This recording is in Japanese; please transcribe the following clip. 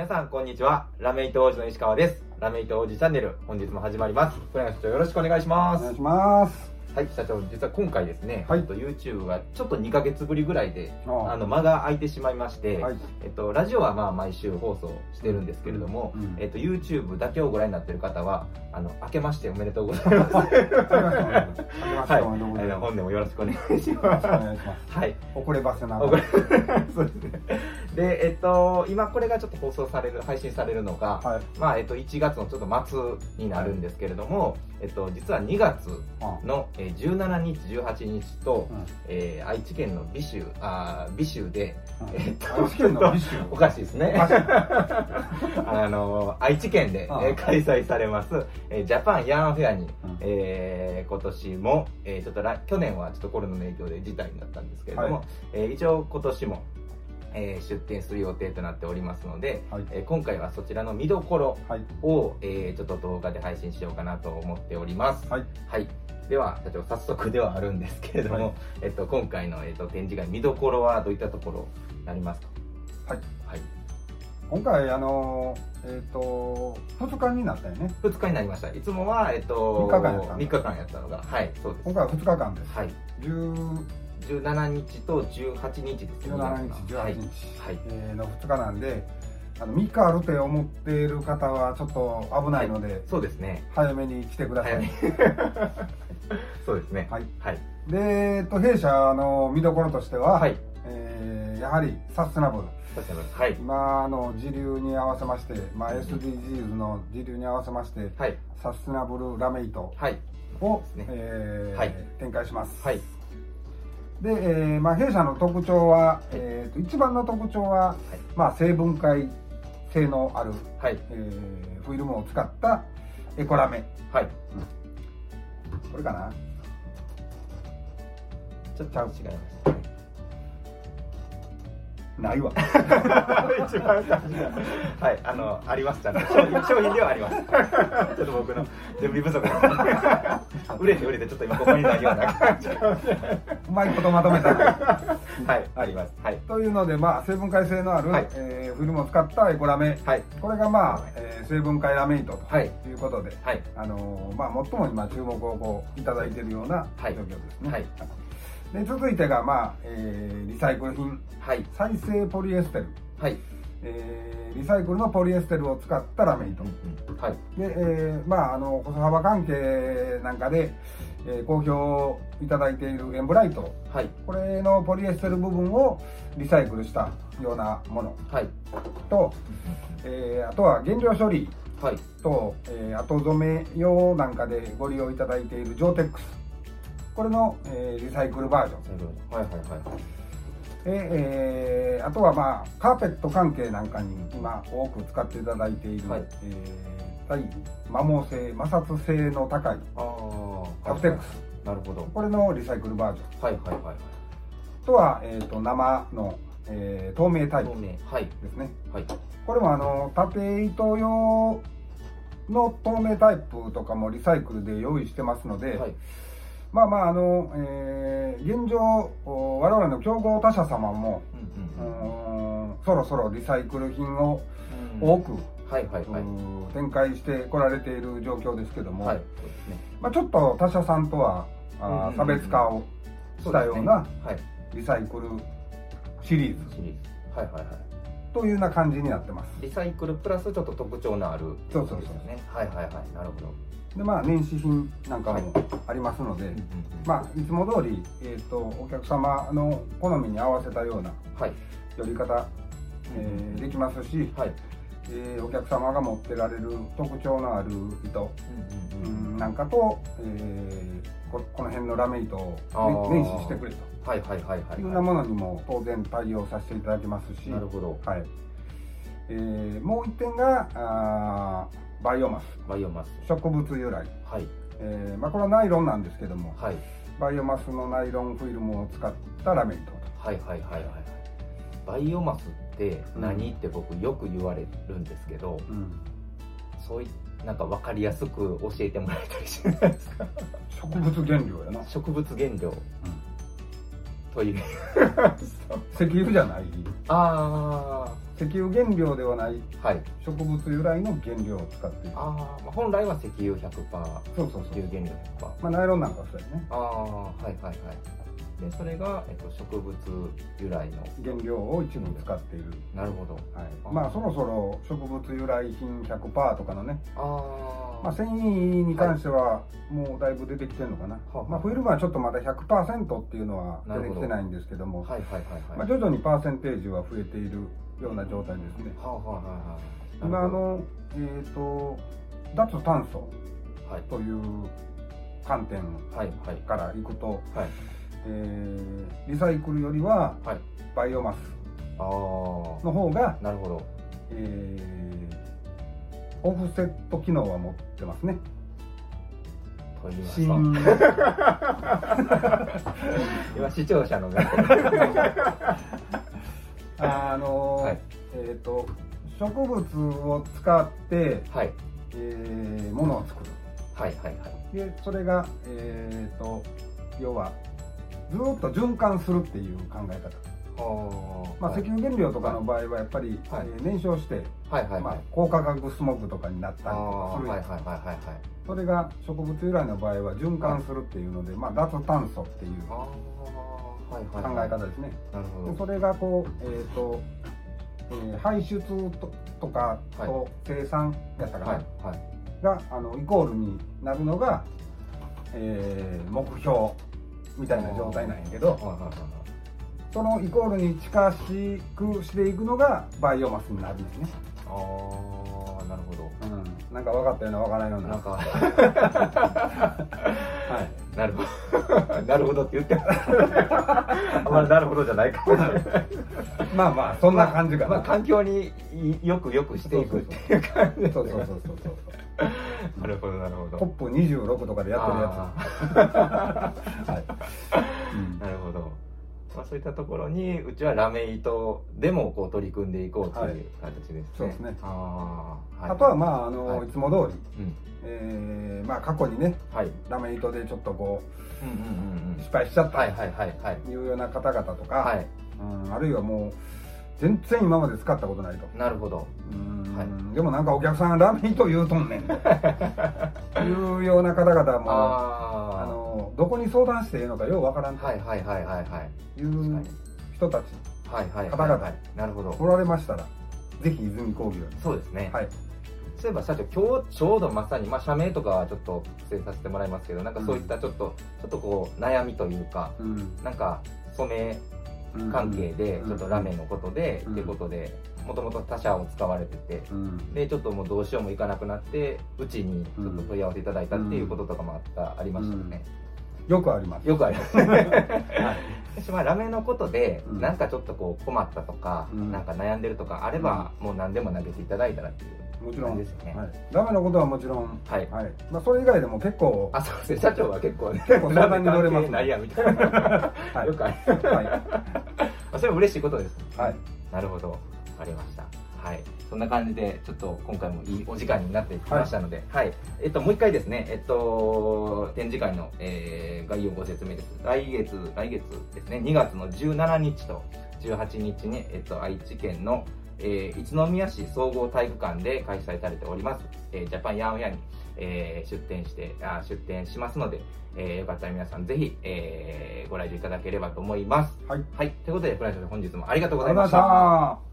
皆さんこんにちは。ラメイト王子の石川です。ラメイト王子チャンネル本日も始まります。小柳社長よろしくお願いします。お願いします。はい社長実は今回ですね、はい。と YouTube がちょっと2ヶ月ぶりぐらいでああ。の間が空いてしまいまして、はい。えっと、ラジオはまあ毎週放送してるんですけれども、うんうんえっと、YouTube だけをご覧になっている方はあの明けましておめでとうございます。ありがとうございます。はい。本年もよろしくお願いします。しくお願いします。はい。遅ればせながら。そうですねでえっと今これがちょっと放送される配信されるのが、はい。まあえっと、1月のちょっと末になるんですけれども、えっと、実は2月あのえー17日18日と、うん。えー愛知県の美州あー美州で、うん。えっと愛知県の美州。おかしいですね。あの愛知県で、えー開催されます、えージャパンヤーンフェアに、うん。えー今年も、えーちょっと来去年はちょっとコロナの影響で辞退になったんですけれども、はい。えー一応今年も、えー出展する予定となっておりますので、はいえー今回はそちらの見どころはいを、えーちょっと動画で配信しようかなと思っております。はいはい。では、社長、早速ではあるんですけれども、はいえっと、今回の、えっと、展示会、見どころはどういったところになりますか？はいはい。今回あのえっと2日になったよね2日になりました。いつもは、えっと、三日間やったんだ三日間やったのが、はい、そうです。今回は2日間ですはい。10 17日と18日ですね。17日はい18日はい。えーの2日なんであの3日あるって思っている方はちょっと危ないのでそうですね。早めに来てください そうですね。はいはい。で、えっと、弊社の見どころとしては、はい。えーやはりサステナブルはい。今の時流に合わせまして、まあ、SDGs の時流に合わせましてはい。サステナブルラメイトはい。を、ですねえーはい展開します、はい。で、えーまあ、弊社の特徴は、えーと一番の特徴は、まあ、成分解性のある、はい。えーフィルムを使ったエコラメはい。これかな？ちょっと違います。ないわ一番最初はい、あの、あります、ちゃんと。商品、商品ではあります。ちょっと僕の準備不足。売れて売れて、ちょっと今ここにないような感じ。うまいことまとめたはい、あります。はい。というので、まあ、成分解性のある、はいえーフィルムを使ったエコラメはい。これがまあ、えー成分解ラメイトはい。ということで、はい。あのーまあ、最も今注目をこういただいているようなはい状況ですね、はいで続いてが、まあえーリサイクル品はい。再生ポリエステル、はい。えーリサイクルのポリエステルを使ったラメイト、はい。で、えーまあ、あの細幅関係なんかで、えー好評いただいているエンブライトはい。これのポリエステル部分をリサイクルしたようなものはい。と、えーあとは原料処理はい。と、えー後染め用なんかでご利用いただいているジョーテックスこれの、えーリサイクルバージョンはい。はい。はい。で、えーあとはまあカーペット関係なんかに今多く使っていただいている、はいえー大摩耗性摩擦性の高い。カプテックス、なるほど。これのリサイクルバージョンはい。はい。はい。あとは、えー、と生の、えー透明タイプ透明。はい。ですねはい。これもあの縦糸用の透明タイプとかもリサイクルで用意してますので、はい。まあまああの、えー現状お我々の競合他社様も、うん。そろそろリサイクル品をうん多く、はい。はい。はい。展開してこられている状況ですけども、はい。ね。まあ、ちょっと他社さんとはあ差別化をしたようなはい。リサイクルシリーズシリーズ。はい。はい。はい。というような感じになってますリサイクルプラスちょっと特徴のあるそうそうそうですよねはいはいはいなるほど、でまあ年始品なんかもありますので、まあいつも通り、えー、とお客様の好みに合わせたような寄り方、えーできますし、はい。えーお客様が持ってられる特徴のある糸、うんなんかと、えーここの辺のラメ糸をね年始してくれと。はいはいはいはいいうようなものにも当然対応させていただきますし、なるほどはい。えーもう一点があーバイオマス。バイオマス。植物由来、はい。えーまあ、これはナイロンなんですけどもはい。バイオマスのナイロンフィルムを使ったラメ糸と。はいはいはいはいバイオマスって何、って僕よく言われるんですけどうん。そういなんか分かりやすく教えてもらえたりしないですか？植物原料やな、植物原料という石油じゃない。あ石油原料ではない。あはい。植物由来の原料を使っている。あー、まあ本来は石油100%そうそうそう石油原料100%まあナイロンなんかはそうやね。ああはいはいはいでそれが、えっと、植物由来の原料を一部使っている。なるほど。はい、まあそろそろ植物由来品100%とかのね、ああまあ、繊維に関してはもうだいぶ出てきてるのかな、はあまあ、フィルムはちょっとまだ100%っていうのは出てきてないんですけども。はいはいはいまあ、はい徐々にパーセンテージは増えているような状態ですね。はあはあはいはい今あのえっ、と脱炭素はい。という観点はいはいからいくと、はい。えーリサイクルよりははい。バイオマスああの方が、なるほど。えーオフセット機能は持ってますね。と言います新か 今視聴者の中 あのーはい。えっ、と植物を使って、はい。えー、物を作る。はいはいはい。でそれがえっ、と要はずっと循環するっていう考え方、はまあ、石油原料とかの場合はやっぱり、はい。えー燃焼して、はいはいはい。まあ、高化学スモッグとかになったありする。はいはいはいはいそれが植物由来の場合は循環するっていうので、まあ、脱炭素っていう考はいえ方ですね、それがこう、えーとえー排出ととかと生産やったかな、はいはい。があのイコールになるのが、えー目標みたいな状態なんやけど。はいはいはいはいそのイコールに近しくしていくのがバイオマスになるんですね、ああなるほど。うん、なんか分かったような分からんような。なんか。はい。なるほど。なるほどって言って。あんまりなるほどじゃないかも。しれないまあまあそんな感じかな、まあ、環境によくよくしていくっていう。感じそうそうそう。そうそうなるほどなるほど。コップ26とかでやってるやあつ はい、うんーなるほど、まあ、そういったところにうちはラメ糸でもこう取り組んでいこうという形ですね、そうですね。あー、はい、あとはまああの、はい。い、つも通り、うん。えーまあ過去にねはい。ラメ糸でちょっとこうんうんうんううん。失敗しちゃったはいはいはいはい。というような方々とか、はい。うん、あるいはもう全然今まで使ったことないと。なるほど。うん、はい。でもなんかお客さんラメ糸言うとんねん。と いうような方々もああのどこに相談していいのかようわからんと。いはいはいはいはい。いう人たち。はいはい方々はい。はいなるほど。おられましたらぜひ泉工業に。そうですね、はい。そういえば社長今日ちょうどまさに、まあ、社名とかはちょっと伏せさせてもらいますけどなんかそういったちょっと、ちょっとこう悩みというかうん。なんか染め関係でちょっとラメのことで、うん。っていうことでもともと他社を使われててうん。でちょっともうどうしようもいかなくなってうちにちょっと問い合わせいただいたっていうこととかもあった、ありましたよね、よくあります。よくあります。私はラメのことで、うん。なんかちょっとこう困ったとか、うん。なんか悩んでるとかあれば、もう何でも投げていただいたらっていうもちろん、ですよね。はい、ダメなことはもちろん、はい。はい。まあ、それ以外でも結構。あそうですね。社長は結構ね結構相談に乗れますラメ関係ないやみたいな、はい。よくありますはい、まあそれも嬉しいことです、はい、なるほど。わかりました。はい。そんな感じでちょっと今回もいいお時間になってきましたので、はい。えっと、もう一回ですね、えっと、展示会の、えー概要ご説明です。来月来月ですね。2月の17日と18日に、えっと、愛知県の、えー、一宮市総合体育館で開催されております、えージャパンヤンヤに、えー出展してあ出展しますので、えーよかったら皆さんぜひ、えーご来場いただければと思います。はい、はい。ということでフランシャ本日もありがとうございました